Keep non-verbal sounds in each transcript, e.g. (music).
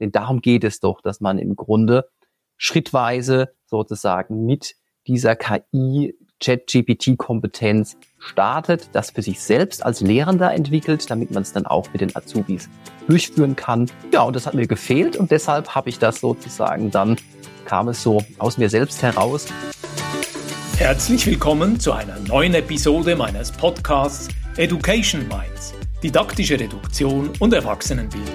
Denn darum geht es doch, dass man im Grunde schrittweise sozusagen mit dieser KI Chat-GPT-Kompetenz startet, das für sich selbst als Lehrender entwickelt, damit man es dann auch mit den Azubis durchführen kann. Ja, und das hat mir gefehlt und deshalb habe ich das sozusagen dann, kam es so aus mir selbst heraus. Herzlich willkommen zu einer neuen Episode meines Podcasts Education Minds, didaktische Reduktion und Erwachsenenbildung.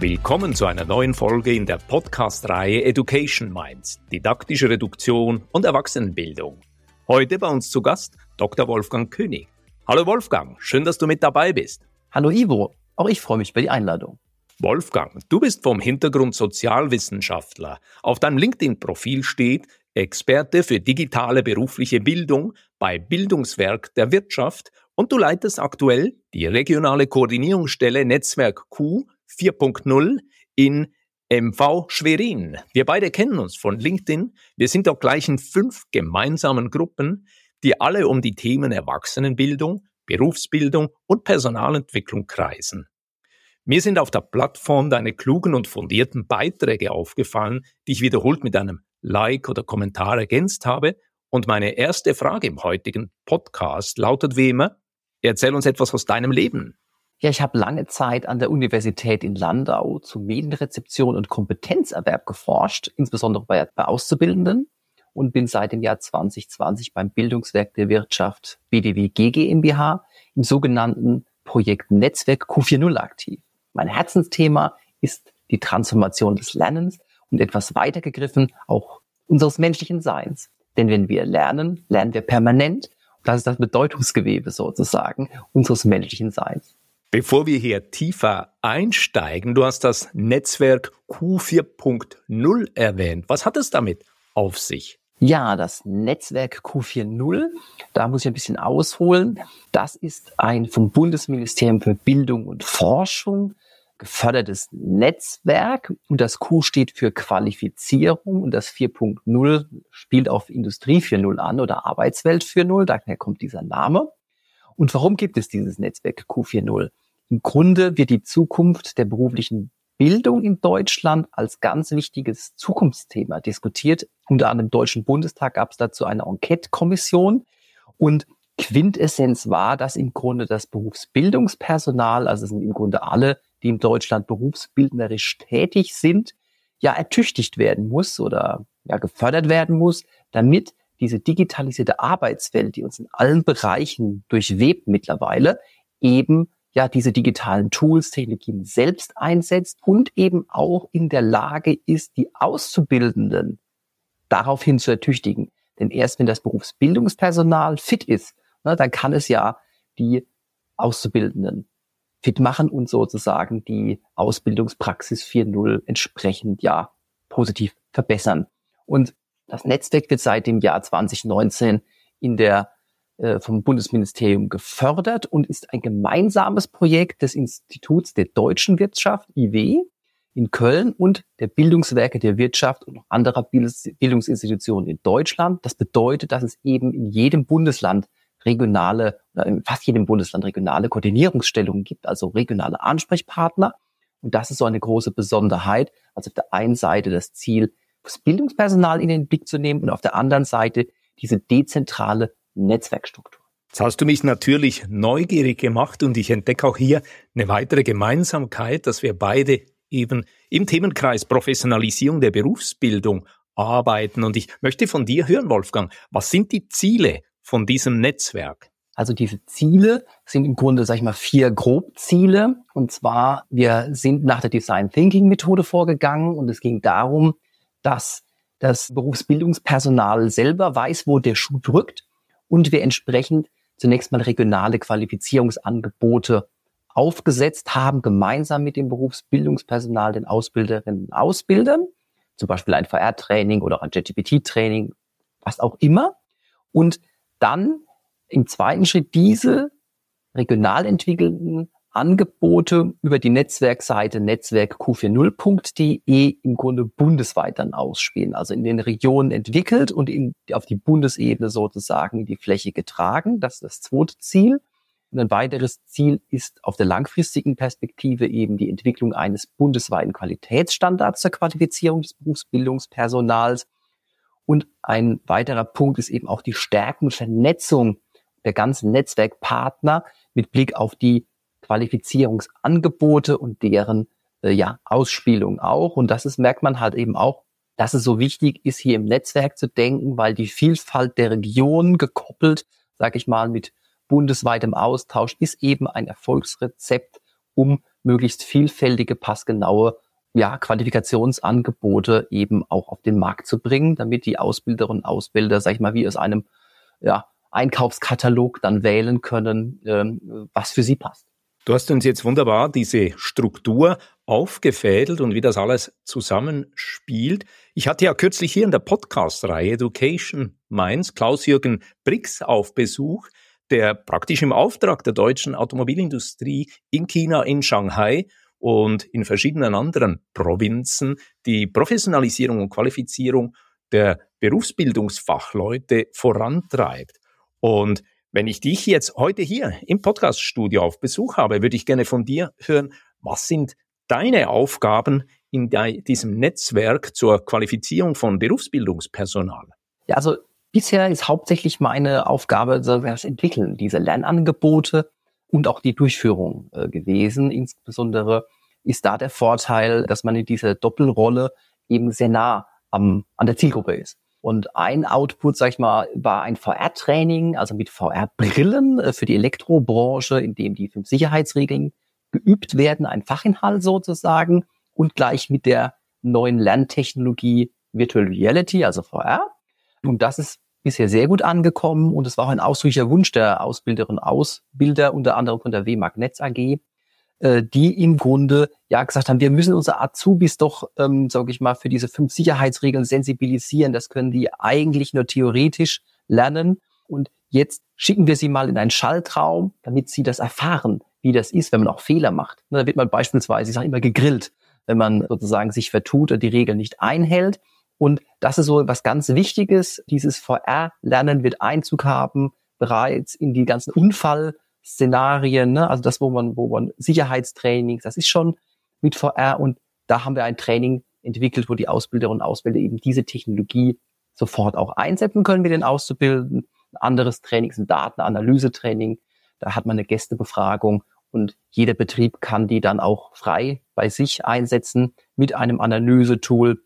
Willkommen zu einer neuen Folge in der Podcast-Reihe Education Minds, didaktische Reduktion und Erwachsenenbildung. Heute bei uns zu Gast Dr. Wolfgang König. Hallo Wolfgang, schön, dass du mit dabei bist. Hallo Ivo, auch ich freue mich über die Einladung. Wolfgang, du bist vom Hintergrund Sozialwissenschaftler. Auf deinem LinkedIn-Profil steht Experte für digitale berufliche Bildung bei Bildungswerk der Wirtschaft und du leitest aktuell die regionale Koordinierungsstelle Netzwerk Q 4.0 in MV Schwerin. Wir beide kennen uns von LinkedIn. Wir sind auch gleich in fünf gemeinsamen Gruppen, die alle um die Themen Erwachsenenbildung, Berufsbildung und Personalentwicklung kreisen. Mir sind auf der Plattform deine klugen und fundierten Beiträge aufgefallen, die ich wiederholt mit einem Like oder Kommentar ergänzt habe. Und meine erste Frage im heutigen Podcast lautet wie immer, erzähl uns etwas aus deinem Leben. Ja, ich habe lange Zeit an der Universität in Landau zu Medienrezeption und Kompetenzerwerb geforscht, insbesondere bei, bei Auszubildenden und bin seit dem Jahr 2020 beim Bildungswerk der Wirtschaft BDW GmbH im sogenannten Projekt Netzwerk Q40 aktiv. Mein Herzensthema ist die Transformation des Lernens und etwas weitergegriffen auch unseres menschlichen Seins. Denn wenn wir lernen, lernen wir permanent. das ist das Bedeutungsgewebe sozusagen unseres menschlichen Seins. Bevor wir hier tiefer einsteigen, du hast das Netzwerk Q4.0 erwähnt. Was hat es damit auf sich? Ja, das Netzwerk Q4.0, da muss ich ein bisschen ausholen. Das ist ein vom Bundesministerium für Bildung und Forschung gefördertes Netzwerk und das Q steht für Qualifizierung und das 4.0 spielt auf Industrie 4.0 an oder Arbeitswelt 4.0, daher kommt dieser Name. Und warum gibt es dieses Netzwerk Q4.0? Im Grunde wird die Zukunft der beruflichen Bildung in Deutschland als ganz wichtiges Zukunftsthema diskutiert. Unter anderem im Deutschen Bundestag gab es dazu eine Enquete-Kommission und Quintessenz war, dass im Grunde das Berufsbildungspersonal, also es sind im Grunde alle, die in Deutschland berufsbildnerisch tätig sind, ja ertüchtigt werden muss oder ja gefördert werden muss, damit diese digitalisierte Arbeitswelt, die uns in allen Bereichen durchwebt mittlerweile, eben ja diese digitalen Tools, Technologien selbst einsetzt und eben auch in der Lage ist, die Auszubildenden daraufhin zu ertüchtigen. Denn erst wenn das Berufsbildungspersonal fit ist, ne, dann kann es ja die Auszubildenden fit machen und sozusagen die Ausbildungspraxis 4.0 entsprechend ja positiv verbessern. Und das Netzwerk wird seit dem Jahr 2019 in der äh, vom Bundesministerium gefördert und ist ein gemeinsames Projekt des Instituts der deutschen Wirtschaft, IW, in Köln und der Bildungswerke der Wirtschaft und anderer Bildungsinstitutionen in Deutschland. Das bedeutet, dass es eben in jedem Bundesland regionale, oder in fast jedem Bundesland regionale Koordinierungsstellungen gibt, also regionale Ansprechpartner. Und das ist so eine große Besonderheit. Also auf der einen Seite das Ziel, das Bildungspersonal in den Blick zu nehmen und auf der anderen Seite diese dezentrale Netzwerkstruktur. Jetzt hast du mich natürlich neugierig gemacht und ich entdecke auch hier eine weitere Gemeinsamkeit, dass wir beide eben im Themenkreis Professionalisierung der Berufsbildung arbeiten. Und ich möchte von dir hören, Wolfgang, was sind die Ziele von diesem Netzwerk? Also diese Ziele sind im Grunde, sag ich mal, vier Grobziele. Und zwar, wir sind nach der Design Thinking Methode vorgegangen und es ging darum, dass das Berufsbildungspersonal selber weiß, wo der Schuh drückt und wir entsprechend zunächst mal regionale Qualifizierungsangebote aufgesetzt haben, gemeinsam mit dem Berufsbildungspersonal, den Ausbilderinnen und Ausbildern, zum Beispiel ein VR-Training oder ein JGPT-Training, was auch immer. Und dann im zweiten Schritt diese regional entwickelten Angebote über die Netzwerkseite netzwerkq40.de im Grunde bundesweit dann ausspielen, also in den Regionen entwickelt und in, auf die Bundesebene sozusagen in die Fläche getragen. Das ist das zweite Ziel. Und ein weiteres Ziel ist auf der langfristigen Perspektive eben die Entwicklung eines bundesweiten Qualitätsstandards zur Qualifizierung des Berufsbildungspersonals. Und ein weiterer Punkt ist eben auch die Stärkung und Vernetzung der ganzen Netzwerkpartner mit Blick auf die Qualifizierungsangebote und deren äh, ja, Ausspielung auch. Und das ist, merkt man halt eben auch, dass es so wichtig ist, hier im Netzwerk zu denken, weil die Vielfalt der Regionen gekoppelt, sage ich mal, mit bundesweitem Austausch ist eben ein Erfolgsrezept, um möglichst vielfältige, passgenaue ja, Qualifikationsangebote eben auch auf den Markt zu bringen, damit die Ausbilderinnen und Ausbilder, sag ich mal, wie aus einem ja, Einkaufskatalog dann wählen können, ähm, was für sie passt. Du hast uns jetzt wunderbar diese Struktur aufgefädelt und wie das alles zusammenspielt. Ich hatte ja kürzlich hier in der Podcast-Reihe Education Minds Klaus-Jürgen Brix auf Besuch, der praktisch im Auftrag der deutschen Automobilindustrie in China, in Shanghai und in verschiedenen anderen Provinzen die Professionalisierung und Qualifizierung der Berufsbildungsfachleute vorantreibt. Und wenn ich dich jetzt heute hier im Podcaststudio auf Besuch habe, würde ich gerne von dir hören, was sind deine Aufgaben in diesem Netzwerk zur Qualifizierung von Berufsbildungspersonal? Ja, also bisher ist hauptsächlich meine Aufgabe das Entwickeln dieser Lernangebote und auch die Durchführung äh, gewesen. Insbesondere ist da der Vorteil, dass man in dieser Doppelrolle eben sehr nah am, an der Zielgruppe ist. Und ein Output, sag ich mal, war ein VR-Training, also mit VR-Brillen äh, für die Elektrobranche, in dem die fünf Sicherheitsregeln geübt werden, ein Fachinhalt sozusagen und gleich mit der neuen Lerntechnologie Virtual Reality, also VR. Und das ist bisher sehr gut angekommen und es war auch ein ausdrücklicher Wunsch der Ausbilderinnen und Ausbilder, unter anderem von der WMAG Netz AG, äh, die im Grunde ja gesagt haben, wir müssen unsere Azubis doch, ähm, sage ich mal, für diese fünf Sicherheitsregeln sensibilisieren. Das können die eigentlich nur theoretisch lernen. Und jetzt schicken wir sie mal in einen Schaltraum, damit sie das erfahren, wie das ist, wenn man auch Fehler macht. Da wird man beispielsweise, ich sage immer, gegrillt, wenn man sozusagen sich vertut oder die Regeln nicht einhält. Und das ist so was ganz Wichtiges. Dieses VR-Lernen wird Einzug haben bereits in die ganzen Unfallszenarien, ne? also das, wo man, wo man Sicherheitstrainings, das ist schon mit VR und da haben wir ein Training entwickelt, wo die Ausbilderinnen und Ausbilder eben diese Technologie sofort auch einsetzen können mit den Auszubildenden. Ein anderes Training ist ein Datenanalyse-Training. Da hat man eine Gästebefragung und jeder Betrieb kann die dann auch frei bei sich einsetzen mit einem Analysetool,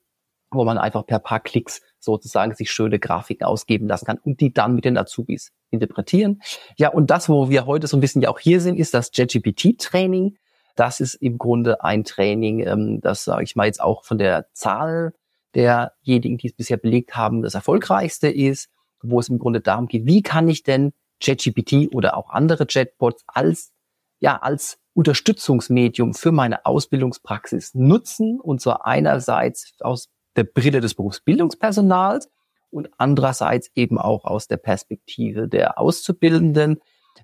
wo man einfach per paar Klicks sozusagen sich schöne Grafiken ausgeben lassen kann und die dann mit den Azubis interpretieren. Ja, und das, wo wir heute so ein bisschen ja auch hier sind, ist das JGPT-Training. Das ist im Grunde ein Training, ähm, das, sage ich mal, jetzt auch von der Zahl derjenigen, die es bisher belegt haben, das erfolgreichste ist, wo es im Grunde darum geht, wie kann ich denn ChatGPT oder auch andere Chatbots als, ja, als Unterstützungsmedium für meine Ausbildungspraxis nutzen und zwar einerseits aus der Brille des Berufsbildungspersonals und andererseits eben auch aus der Perspektive der Auszubildenden.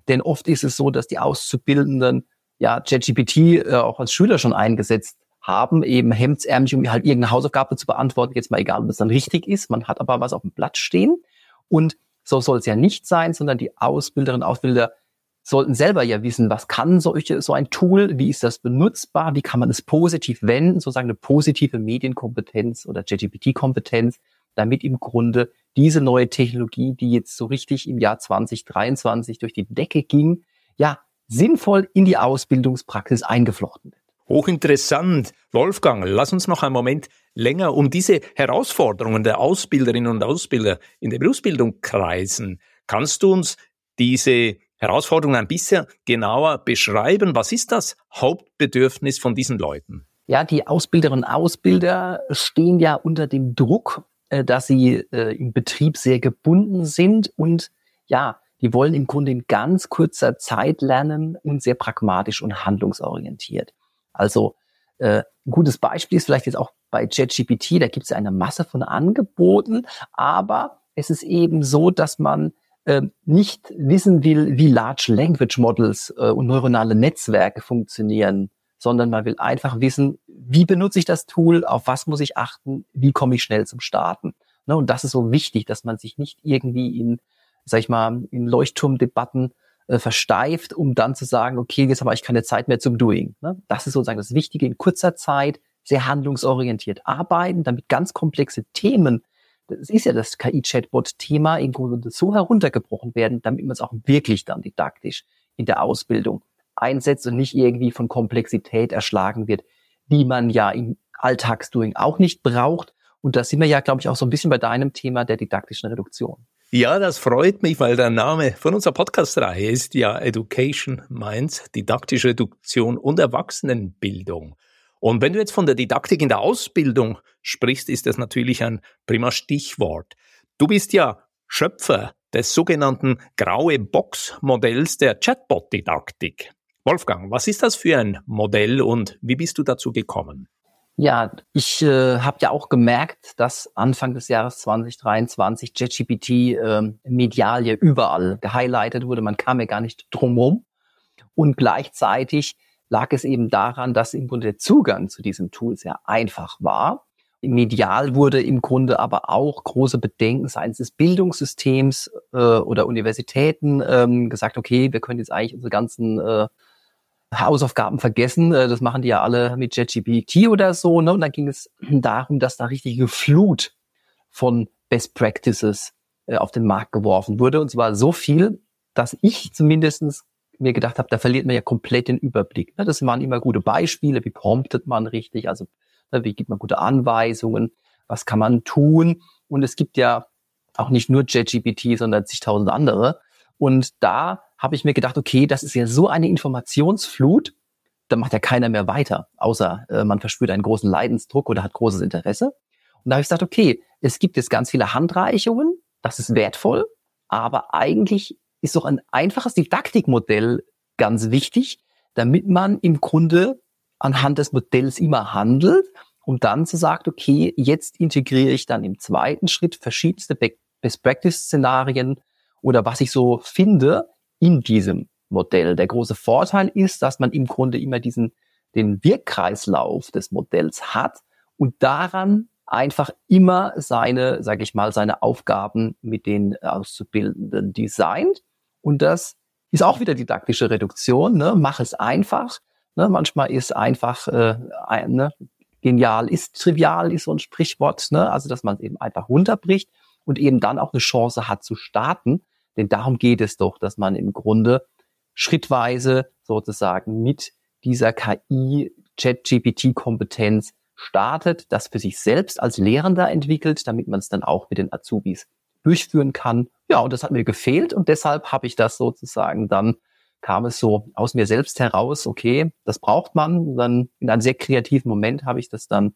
Denn oft ist es so, dass die Auszubildenden ja ChatGPT äh, auch als Schüler schon eingesetzt haben, eben hemdsärmlich, um halt irgendeine Hausaufgabe zu beantworten, jetzt mal egal, ob es dann richtig ist, man hat aber was auf dem Blatt stehen. Und so soll es ja nicht sein, sondern die Ausbilderinnen und Ausbilder sollten selber ja wissen, was kann solche, so ein Tool, wie ist das benutzbar, wie kann man es positiv wenden, sozusagen eine positive Medienkompetenz oder JGPT-Kompetenz, damit im Grunde diese neue Technologie, die jetzt so richtig im Jahr 2023 durch die Decke ging, ja, sinnvoll in die Ausbildungspraxis eingeflochten wird. Hochinteressant. Wolfgang, lass uns noch einen Moment länger um diese Herausforderungen der Ausbilderinnen und Ausbilder in der Berufsbildung kreisen. Kannst du uns diese Herausforderungen ein bisschen genauer beschreiben. Was ist das Hauptbedürfnis von diesen Leuten? Ja, die Ausbilderinnen und Ausbilder stehen ja unter dem Druck, äh, dass sie äh, im Betrieb sehr gebunden sind und ja, Die wollen im Grunde in ganz kurzer Zeit lernen und sehr pragmatisch und handlungsorientiert. Also äh, ein gutes Beispiel ist vielleicht jetzt auch bei ChatGPT, da gibt es eine Masse von Angeboten, aber es ist eben so, dass man nicht wissen will, wie Large Language Models äh, und neuronale Netzwerke funktionieren, sondern man will einfach wissen, wie benutze ich das Tool, auf was muss ich achten, wie komme ich schnell zum Starten. Ne, und das ist so wichtig, dass man sich nicht irgendwie in, sag ich mal, in Leuchtturmdebatten äh, versteift, um dann zu sagen, okay, jetzt habe ich keine Zeit mehr zum Doing. Ne? Das ist sozusagen das Wichtige, in kurzer Zeit sehr handlungsorientiert arbeiten, damit ganz komplexe Themen, das ist ja das KI-Chatbot-Thema, im Grunde so heruntergebrochen werden, damit man es auch wirklich dann didaktisch in der Ausbildung einsetzt und nicht irgendwie von Komplexität erschlagen wird, die man ja im Alltagsdoing auch nicht braucht. Und da sind wir ja, glaube ich, auch so ein bisschen bei deinem Thema der didaktischen Reduktion. Ja, das freut mich, weil der Name von unserer Podcast-Reihe ist ja Education Minds, didaktische Reduktion und Erwachsenenbildung. Und wenn du jetzt von der Didaktik in der Ausbildung sprichst, ist das natürlich ein prima Stichwort. Du bist ja Schöpfer des sogenannten graue Box Modells der Chatbot-Didaktik. Wolfgang, was ist das für ein Modell und wie bist du dazu gekommen? Ja, ich äh, habe ja auch gemerkt, dass Anfang des Jahres 2023 JetGPT äh, medial ja überall gehighlightet wurde. Man kam ja gar nicht drumherum. Und gleichzeitig lag es eben daran, dass im Grunde der Zugang zu diesem Tool sehr einfach war. Medial wurde im Grunde aber auch große Bedenken seitens des Bildungssystems äh, oder Universitäten ähm, gesagt, okay, wir können jetzt eigentlich unsere ganzen äh, Hausaufgaben vergessen. Äh, das machen die ja alle mit JetGPT oder so. Ne? Und dann ging es (clears throat) darum, dass da richtige Flut von Best Practices äh, auf den Markt geworfen wurde. Und zwar so viel, dass ich zumindestens mir gedacht habe, da verliert man ja komplett den Überblick. Ne? Das waren immer gute Beispiele. Wie promptet man richtig? Also ne, wie gibt man gute Anweisungen? Was kann man tun? Und es gibt ja auch nicht nur JetGPT, sondern zigtausend andere. Und da habe ich mir gedacht, okay, das ist ja so eine Informationsflut, da macht ja keiner mehr weiter, außer äh, man verspürt einen großen Leidensdruck oder hat großes Interesse. Und da habe ich gesagt, okay, es gibt jetzt ganz viele Handreichungen, das ist wertvoll, aber eigentlich ist doch ein einfaches Didaktikmodell ganz wichtig, damit man im Grunde anhand des Modells immer handelt, um dann zu sagen, okay, jetzt integriere ich dann im zweiten Schritt verschiedenste Best Practice Szenarien oder was ich so finde in diesem Modell. Der große Vorteil ist, dass man im Grunde immer diesen, den Wirkkreislauf des Modells hat und daran einfach immer seine, sage ich mal, seine Aufgaben mit den Auszubildenden designt. Und das ist auch wieder didaktische Reduktion. Ne? Mach es einfach. Ne? Manchmal ist einfach äh, ein, ne? genial ist trivial, ist so ein Sprichwort. Ne? Also dass man es eben einfach runterbricht und eben dann auch eine Chance hat zu starten. Denn darum geht es doch, dass man im Grunde schrittweise sozusagen mit dieser KI Chat-GPT-Kompetenz startet, das für sich selbst als Lehrender entwickelt, damit man es dann auch mit den Azubis durchführen kann. Ja, und das hat mir gefehlt und deshalb habe ich das sozusagen dann kam es so aus mir selbst heraus, okay, das braucht man. Dann in einem sehr kreativen Moment habe ich das dann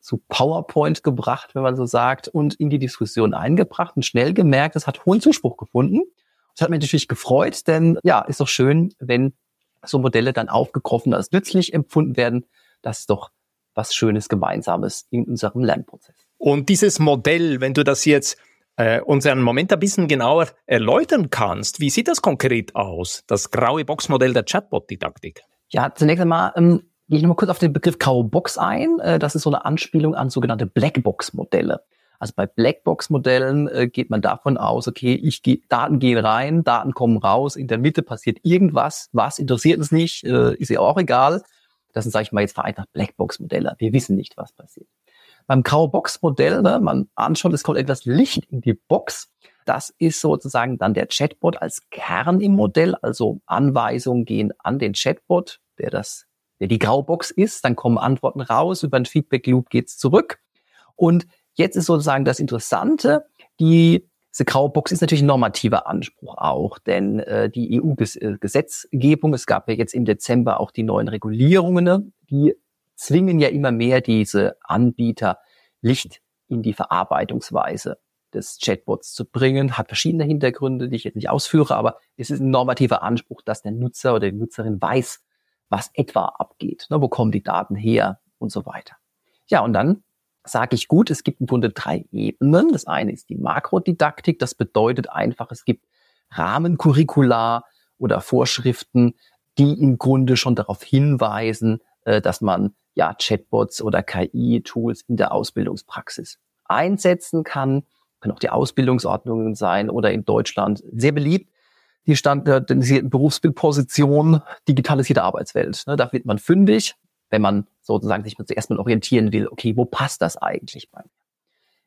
zu PowerPoint gebracht, wenn man so sagt, und in die Diskussion eingebracht und schnell gemerkt, es hat hohen Zuspruch gefunden. Das hat mich natürlich gefreut, denn ja, ist doch schön, wenn so Modelle dann aufgegriffen als nützlich empfunden werden. Das ist doch was Schönes Gemeinsames in unserem Lernprozess. Und dieses Modell, wenn du das jetzt äh, uns einen Moment ein bisschen genauer erläutern kannst, wie sieht das konkret aus, das graue Boxmodell der Chatbot-Didaktik? Ja, zunächst einmal ähm, gehe ich nochmal kurz auf den Begriff Graue Box ein. Äh, das ist so eine Anspielung an sogenannte Blackbox-Modelle. Also bei Blackbox-Modellen äh, geht man davon aus, okay, ich geh, Daten gehen rein, Daten kommen raus, in der Mitte passiert irgendwas, was interessiert uns nicht, äh, ist ja auch egal. Das sind, sage ich mal, jetzt vereinfacht Blackbox-Modelle. Wir wissen nicht, was passiert. Beim Graubox-Modell, ne, man anschaut, es kommt etwas Licht in die Box. Das ist sozusagen dann der Chatbot als Kern im Modell. Also Anweisungen gehen an den Chatbot, der das der die Graubox ist, dann kommen Antworten raus, über einen Feedback Loop geht's zurück. Und jetzt ist sozusagen das Interessante, die diese Graubox ist natürlich ein normativer Anspruch auch, denn äh, die EU-Gesetzgebung, es gab ja jetzt im Dezember auch die neuen Regulierungen, ne, die zwingen ja immer mehr diese Anbieter Licht in die Verarbeitungsweise des Chatbots zu bringen, hat verschiedene Hintergründe, die ich jetzt nicht ausführe, aber es ist ein normativer Anspruch, dass der Nutzer oder die Nutzerin weiß, was etwa abgeht, ne, wo kommen die Daten her und so weiter. Ja, und dann sage ich gut, es gibt im Grunde drei Ebenen. Das eine ist die Makrodidaktik, das bedeutet einfach, es gibt Rahmencurricula oder Vorschriften, die im Grunde schon darauf hinweisen, äh, dass man ja Chatbots oder KI-Tools in der Ausbildungspraxis einsetzen kann. Können auch die Ausbildungsordnungen sein oder in Deutschland sehr beliebt die standardisierten Berufsbildposition, digitalisierte Arbeitswelt. Ne, da wird man fündig, wenn man sozusagen sich zuerst mal orientieren will, okay, wo passt das eigentlich bei mir?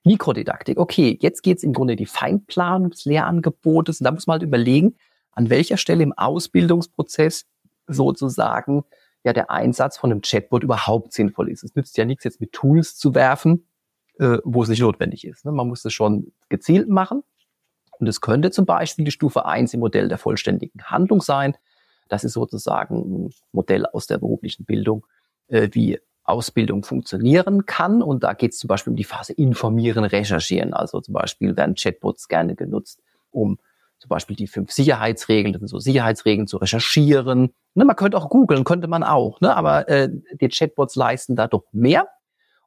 Mikrodidaktik, okay, jetzt geht's im Grunde die Feinplanung des Lehrangebotes und da muss man halt überlegen, an welcher Stelle im Ausbildungsprozess sozusagen ja der Einsatz von einem Chatbot überhaupt sinnvoll ist. Es nützt ja nichts, jetzt mit Tools zu werfen, äh, wo es nicht notwendig ist. Ne? Man muss das schon gezielt machen. Und es könnte zum Beispiel die Stufe 1 im Modell der vollständigen Handlung sein. Das ist sozusagen ein Modell aus der beruflichen Bildung, äh, wie Ausbildung funktionieren kann. Und da geht es zum Beispiel um die Phase informieren, recherchieren. Also zum Beispiel werden Chatbots gerne genutzt, um zum Beispiel die fünf Sicherheitsregeln, das sind so Sicherheitsregeln zu recherchieren. Ne, man könnte auch googeln, könnte man auch, ne, aber äh, die Chatbots leisten da doch mehr.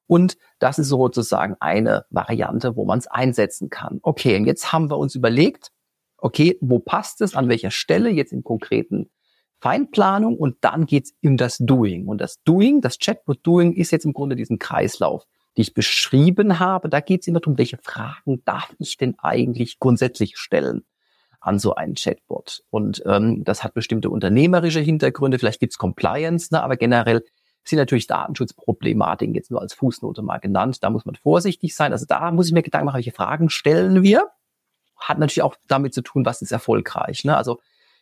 Und das ist sozusagen eine Variante, wo man es einsetzen kann. Okay, und jetzt haben wir uns überlegt, okay, wo passt es, an welcher Stelle jetzt im konkreten Feinplanung und dann geht's in das Doing. Und das Doing, das Chatbot-Doing ist jetzt im Grunde diesen Kreislauf, die ich beschrieben habe. Da geht's immer darum, welche Fragen darf ich denn eigentlich grundsätzlich stellen an so einen Chatbot. Und ähm, das hat bestimmte unternehmerische Hintergründe, vielleicht gibt's Compliance, ne, aber generell sind natürlich Datenschutzproblematiken jetzt nur als Fußnote mal genannt. Da muss man vorsichtig sein. Also da muss ich mir Gedanken machen, welche Fragen stellen wir. Hat natürlich auch damit zu tun, was ist erfolgreich. Ne? Also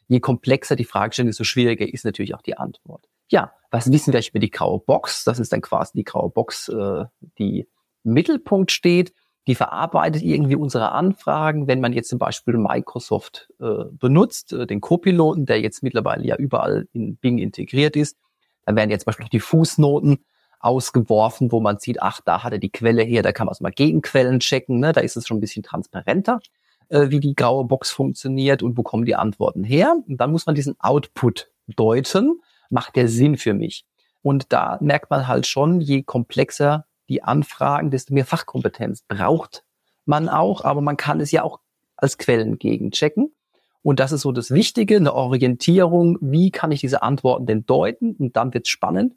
je komplexer die Fragestellung, desto schwieriger ist natürlich auch die Antwort. Ja, was wissen wir über die graue Box? Das ist dann quasi die graue Box, äh, die im Mittelpunkt steht. Die verarbeitet irgendwie unsere Anfragen. Wenn man jetzt zum Beispiel Microsoft äh, benutzt, äh, den Copiloten, der jetzt mittlerweile ja überall in Bing integriert ist, dann werden jetzt zum Beispiel noch die Fußnoten ausgeworfen, wo man sieht, ach, da hat er die Quelle her, da kann man auch mal Gegenquellen checken, ne? da ist es schon ein bisschen transparenter, äh, wie die graue Box funktioniert und wo kommen die Antworten her. Und dann muss man diesen Output deuten, macht der Sinn für mich. Und da merkt man halt schon, je komplexer die Anfragen, desto mehr Fachkompetenz braucht man auch, aber man kann es ja auch als Quellen gegenchecken. Und das ist so das Wichtige, eine Orientierung. Wie kann ich diese Antworten denn deuten? Und dann wird's spannend.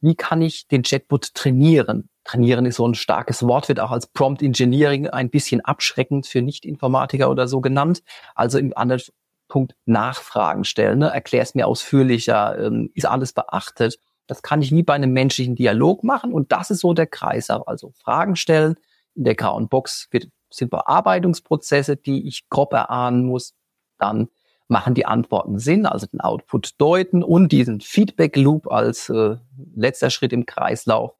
Wie kann ich den Chatbot trainieren? Trainieren ist so ein starkes Wort, wird auch als Prompt Engineering ein bisschen abschreckend für Nicht-Informatiker oder so genannt. Also im anderen Punkt Nachfragen stellen. Ne? Erklär es mir ausführlicher, ähm, ist alles beachtet. Das kann ich wie bei einem menschlichen Dialog machen und das ist so der Kreis. Also Fragen stellen. In der grauen Box wird, sind Bearbeitungsprozesse, die ich grob erahnen muss dann machen die Antworten Sinn, also den Output deuten und diesen Feedback Loop als äh, letzter Schritt im Kreislauf,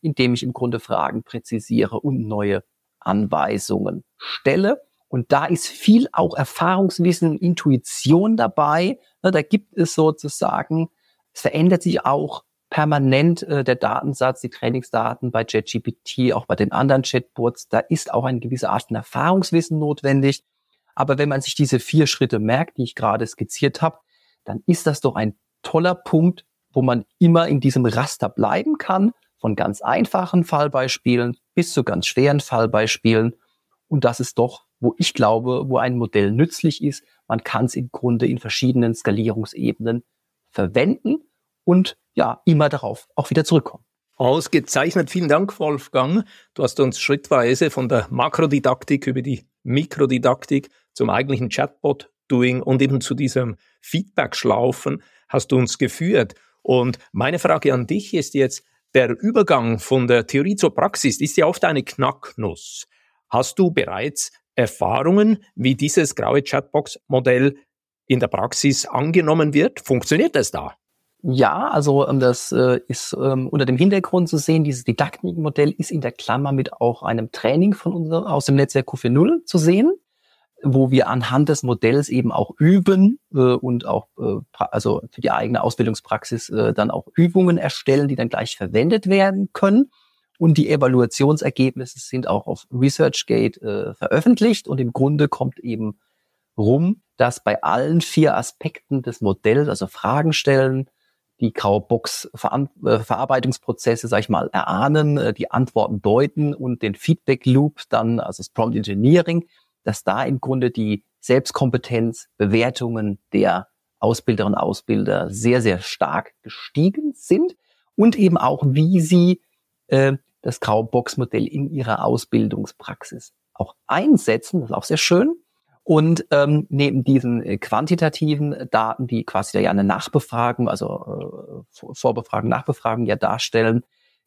indem ich im Grunde Fragen präzisiere und neue Anweisungen stelle. Und da ist viel auch Erfahrungswissen und Intuition dabei. Da gibt es sozusagen, es verändert sich auch permanent äh, der Datensatz, die Trainingsdaten bei JetGPT, auch bei den anderen Chatbots. Da ist auch eine gewisse Art von Erfahrungswissen notwendig. Aber wenn man sich diese vier Schritte merkt, die ich gerade skizziert habe, dann ist das doch ein toller Punkt, wo man immer in diesem Raster bleiben kann, von ganz einfachen Fallbeispielen bis zu ganz schweren Fallbeispielen. Und das ist doch, wo ich glaube, wo ein Modell nützlich ist. Man kann es im Grunde in verschiedenen Skalierungsebenen verwenden und ja, immer darauf auch wieder zurückkommen. Ausgezeichnet. Vielen Dank, Wolfgang. Du hast uns schrittweise von der Makrodidaktik über die Mikrodidaktik zum eigentlichen Chatbot-Doing und eben zu diesem Feedback-Schlaufen hast du uns geführt. Und meine Frage an dich ist jetzt, der Übergang von der Theorie zur Praxis ist ja oft eine Knacknuss. Hast du bereits Erfahrungen, wie dieses graue Chatbox-Modell in der Praxis angenommen wird? Funktioniert es da? Ja, also ähm, das äh, ist ähm, unter dem Hintergrund zu sehen, dieses Didaktikmodell ist in der Klammer mit auch einem Training von unserem aus dem Netzwerk Q40 zu sehen, wo wir anhand des Modells eben auch üben äh, und auch äh, also für die eigene Ausbildungspraxis dann auch Übungen erstellen, die dann gleich verwendet werden können. Und die Evaluationsergebnisse sind auch auf ResearchGate veröffentlicht. Und im Grunde kommt eben rum, dass bei allen vier Aspekten des Modells, also Fragen stellen, die graue Box äh, Verarbeitungsprozesse, sag ich mal, erahnen, äh, die Antworten deuten und den Feedback Loop dann, also das Prompt Engineering, dass da im Grunde die Selbstkompetenz, Bewertungen der Ausbilderinnen und Ausbilder sehr, sehr stark gestiegen sind und eben auch, wie sie äh, das graue Box Modell in ihrer Ausbildungspraxis auch einsetzen. Das ist auch sehr schön. Und ähm, neben diesen äh, quantitativen Daten, die quasi ja eine Nachbefragung, also äh, Vorbefragung, Nachbefragung ja darstellen,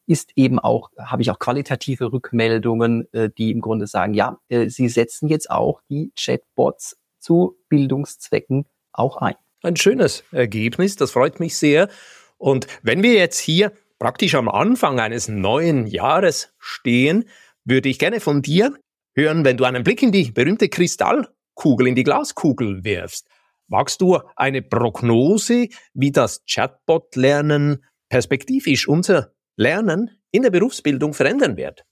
ist eben auch, habe ich auch qualitative Rückmeldungen, äh, die im Grunde sagen, ja, äh, sie setzen jetzt auch die Chatbots zu Bildungszwecken auch ein. Ein schönes Ergebnis, das freut mich sehr. Und wenn wir jetzt hier praktisch am Anfang eines neuen Jahres stehen, würde ich gerne von dir hören, wenn du einen Blick in die berühmte Kristall Kugel in die Glaskugel wirfst. Wagst du eine Prognose, wie das Chatbot-Lernen perspektivisch unser Lernen in der Berufsbildung verändern wird?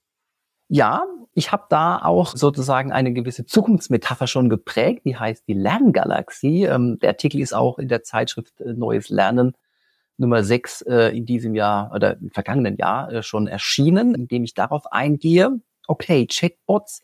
Ja, ich habe da auch sozusagen eine gewisse Zukunftsmetapher schon geprägt, die heißt die Lerngalaxie. Ähm, der Artikel ist auch in der Zeitschrift äh, Neues Lernen Nummer 6 äh, in diesem Jahr oder im vergangenen Jahr äh, schon erschienen, in dem ich darauf eingehe, okay, Chatbots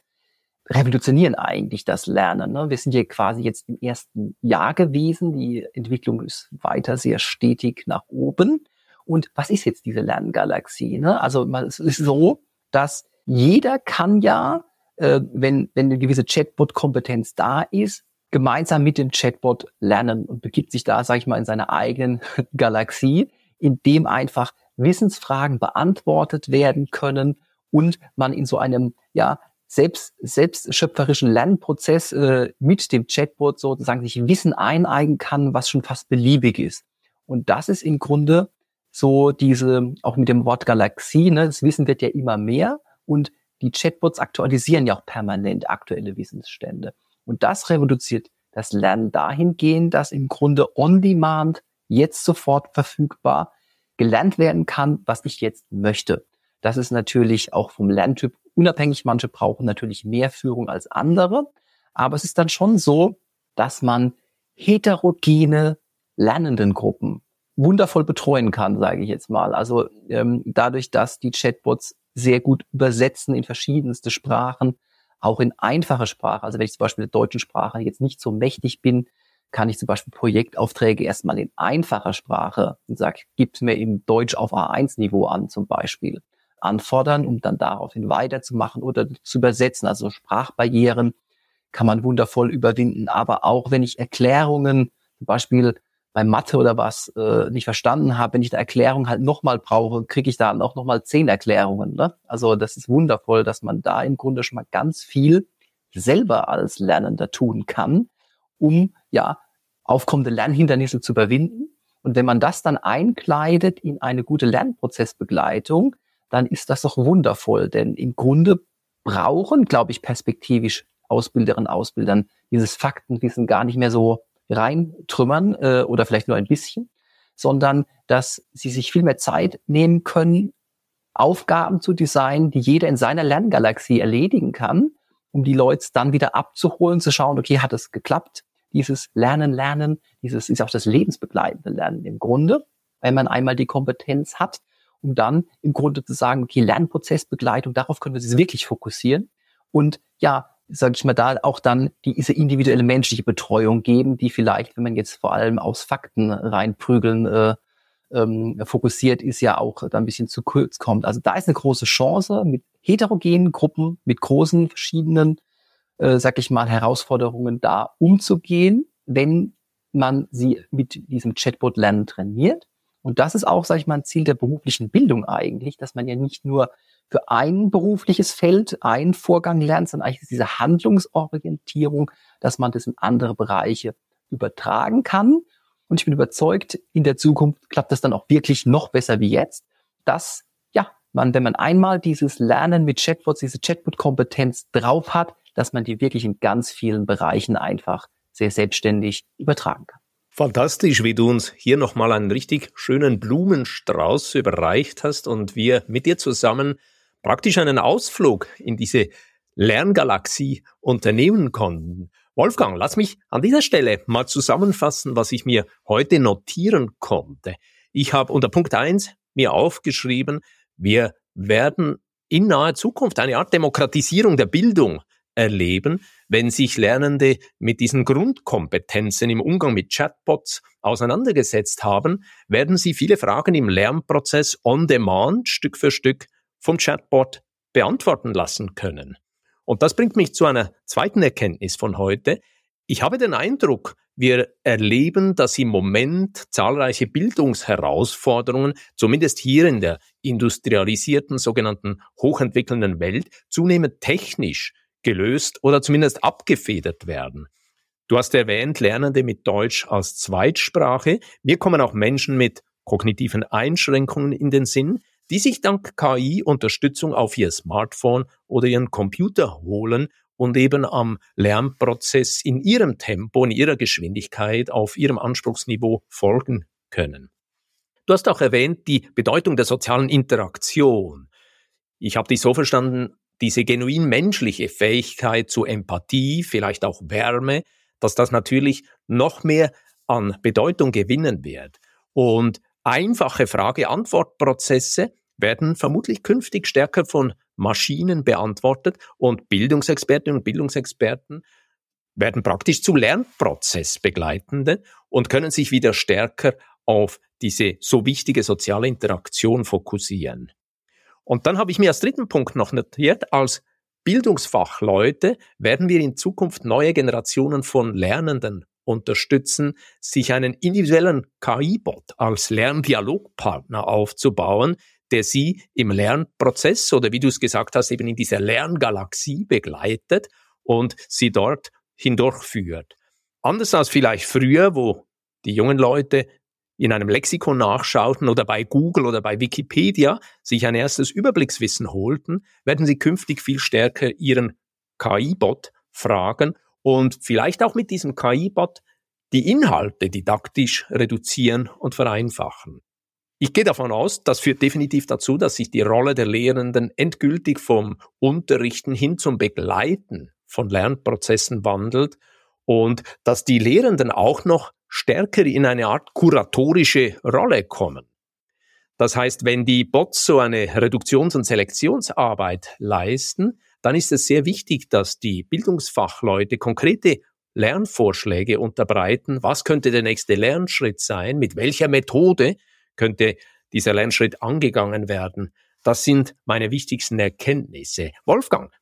revolutionieren eigentlich das Lernen. Ne? Wir sind hier quasi jetzt im ersten Jahr gewesen. Die Entwicklung ist weiter sehr stetig nach oben. Und was ist jetzt diese Lerngalaxie? Ne? Also es ist so, dass jeder kann ja, äh, wenn, wenn eine gewisse Chatbot-Kompetenz da ist, gemeinsam mit dem Chatbot lernen und begibt sich da, sage ich mal, in seiner eigenen (laughs) Galaxie, in dem einfach Wissensfragen beantwortet werden können und man in so einem ja selbst, selbstschöpferischen Lernprozess äh, mit dem Chatbot sozusagen sich Wissen eineigen kann, was schon fast beliebig ist. Und das ist im Grunde so diese, auch mit dem Wort Galaxie, ne, das Wissen wird ja immer mehr und die Chatbots aktualisieren ja auch permanent aktuelle Wissensstände. Und das reduziert das Lernen dahingehend, dass im Grunde on demand jetzt sofort verfügbar gelernt werden kann, was ich jetzt möchte. Das ist natürlich auch vom Lerntyp unabhängig. Manche brauchen natürlich mehr Führung als andere. Aber es ist dann schon so, dass man heterogene Lernendengruppen wundervoll betreuen kann, sage ich jetzt mal. Also ähm, dadurch, dass die Chatbots sehr gut übersetzen in verschiedenste Sprachen, auch in einfache Sprache. Also wenn ich zum Beispiel der deutschen Sprache jetzt nicht so mächtig bin, kann ich zum Beispiel Projektaufträge erstmal in einfacher Sprache und sage, gib mir im Deutsch auf A1-Niveau an zum Beispiel anfordern, um dann daraufhin weiterzumachen oder zu übersetzen. Also Sprachbarrieren kann man wundervoll überwinden. Aber auch wenn ich Erklärungen, zum Beispiel bei Mathe oder was, äh, nicht verstanden habe, wenn ich eine Erklärung halt nochmal brauche, kriege ich da auch nochmal zehn Erklärungen. Ne? Also das ist wundervoll, dass man da im Grunde schon mal ganz viel selber als Lernender tun kann, um ja aufkommende Lernhindernisse zu überwinden. Und wenn man das dann einkleidet in eine gute Lernprozessbegleitung, dann ist das doch wundervoll. Denn im Grunde brauchen, glaube ich, perspektivisch Ausbilderinnen und Ausbildern dieses Faktenwissen gar nicht mehr so reintrümmern äh, oder vielleicht nur ein bisschen, sondern dass sie sich viel mehr Zeit nehmen können, Aufgaben zu designen, die jeder in seiner Lerngalaxie erledigen kann, um die Leute dann wieder abzuholen, zu schauen, okay, hat es geklappt? Dieses Lernen, Lernen, dieses ist auch das lebensbegleitende Lernen im Grunde, wenn man einmal die Kompetenz hat, um dann im Grunde zu sagen, okay, Lernprozessbegleitung, darauf können wir uns wirklich fokussieren. Und ja, sage ich mal, da auch dann diese individuelle menschliche Betreuung geben, die vielleicht, wenn man jetzt vor allem aus Fakten reinprügeln äh, ähm, fokussiert ist, ja auch da ein bisschen zu kurz kommt. Also da ist eine große Chance mit heterogenen Gruppen, mit großen verschiedenen, äh, sag ich mal, Herausforderungen da umzugehen, wenn man sie mit diesem Chatbot-Lernen trainiert. Und das ist auch, sage ich mal, ein Ziel der beruflichen Bildung eigentlich, dass man ja nicht nur für ein berufliches Feld einen Vorgang lernt, sondern eigentlich diese Handlungsorientierung, dass man das in andere Bereiche übertragen kann. Und ich bin überzeugt, in der Zukunft klappt das dann auch wirklich noch besser wie jetzt, dass ja, man, wenn man einmal dieses Lernen mit Chatbots, diese Chatbot-Kompetenz drauf hat, dass man die wirklich in ganz vielen Bereichen einfach sehr selbstständig übertragen kann. Fantastisch, wie du uns hier nochmal einen richtig schönen Blumenstrauß überreicht hast und wir mit dir zusammen praktisch einen Ausflug in diese Lerngalaxie unternehmen konnten. Wolfgang, lass mich an dieser Stelle mal zusammenfassen, was ich mir heute notieren konnte. Ich habe unter Punkt eins mir aufgeschrieben, wir werden in naher Zukunft eine Art Demokratisierung der Bildung erleben, wenn sich Lernende mit diesen Grundkompetenzen im Umgang mit Chatbots auseinandergesetzt haben, werden sie viele Fragen im Lernprozess on demand Stück für Stück vom Chatbot beantworten lassen können. Und das bringt mich zu einer zweiten Erkenntnis von heute. Ich habe den Eindruck, wir erleben, dass im Moment zahlreiche Bildungsherausforderungen, zumindest hier in der industrialisierten, sogenannten hochentwickelnden Welt, zunehmend technisch gelöst oder zumindest abgefedert werden. Du hast erwähnt, Lernende mit Deutsch als Zweitsprache. Mir kommen auch Menschen mit kognitiven Einschränkungen in den Sinn, die sich dank KI-Unterstützung auf ihr Smartphone oder ihren Computer holen und eben am Lernprozess in ihrem Tempo, in ihrer Geschwindigkeit, auf ihrem Anspruchsniveau folgen können. Du hast auch erwähnt die Bedeutung der sozialen Interaktion. Ich habe dich so verstanden, diese genuin menschliche Fähigkeit zu Empathie, vielleicht auch Wärme, dass das natürlich noch mehr an Bedeutung gewinnen wird. Und einfache Frage-Antwort-Prozesse werden vermutlich künftig stärker von Maschinen beantwortet und Bildungsexpertinnen und Bildungsexperten werden praktisch zu Lernprozessbegleitenden und können sich wieder stärker auf diese so wichtige soziale Interaktion fokussieren. Und dann habe ich mir als dritten Punkt noch notiert, als Bildungsfachleute werden wir in Zukunft neue Generationen von Lernenden unterstützen, sich einen individuellen KI-Bot als Lerndialogpartner aufzubauen, der sie im Lernprozess oder wie du es gesagt hast, eben in dieser Lerngalaxie begleitet und sie dort hindurchführt. Anders als vielleicht früher, wo die jungen Leute in einem Lexikon nachschauten oder bei Google oder bei Wikipedia sich ein erstes Überblickswissen holten, werden sie künftig viel stärker ihren KI-Bot fragen und vielleicht auch mit diesem KI-Bot die Inhalte didaktisch reduzieren und vereinfachen. Ich gehe davon aus, das führt definitiv dazu, dass sich die Rolle der Lehrenden endgültig vom Unterrichten hin zum Begleiten von Lernprozessen wandelt und dass die Lehrenden auch noch stärker in eine Art kuratorische Rolle kommen. Das heißt, wenn die Bots so eine Reduktions- und Selektionsarbeit leisten, dann ist es sehr wichtig, dass die Bildungsfachleute konkrete Lernvorschläge unterbreiten. Was könnte der nächste Lernschritt sein? Mit welcher Methode könnte dieser Lernschritt angegangen werden? Das sind meine wichtigsten Erkenntnisse. Wolfgang,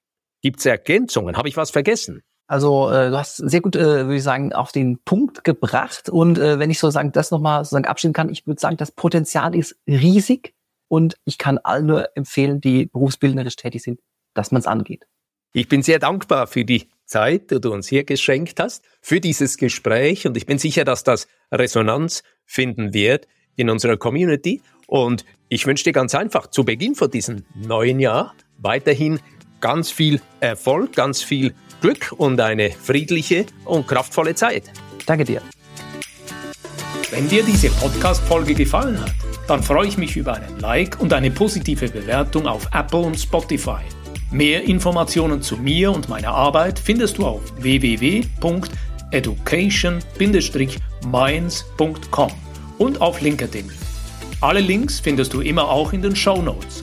gibt es Ergänzungen? Habe ich was vergessen? Also äh, du hast sehr gut, äh, würde ich sagen, auf den Punkt gebracht. Und äh, wenn ich so sagen, das nochmal sozusagen abschieden kann, ich würde sagen, das Potenzial ist riesig und ich kann allen nur empfehlen, die berufsbildnerisch tätig sind, dass man es angeht. Ich bin sehr dankbar für die Zeit, die du uns hier geschenkt hast, für dieses Gespräch und ich bin sicher, dass das Resonanz finden wird in unserer Community. Und ich wünsche dir ganz einfach zu Beginn von diesem neuen Jahr weiterhin ganz viel Erfolg, ganz viel Glück und eine friedliche und kraftvolle Zeit. Danke dir. Wenn dir diese Podcast-Folge gefallen hat, dann freue ich mich über einen Like und eine positive Bewertung auf Apple und Spotify. Mehr Informationen zu mir und meiner Arbeit findest du auf www.education-minds.com und auf LinkedIn. Alle Links findest du immer auch in den Show Notes.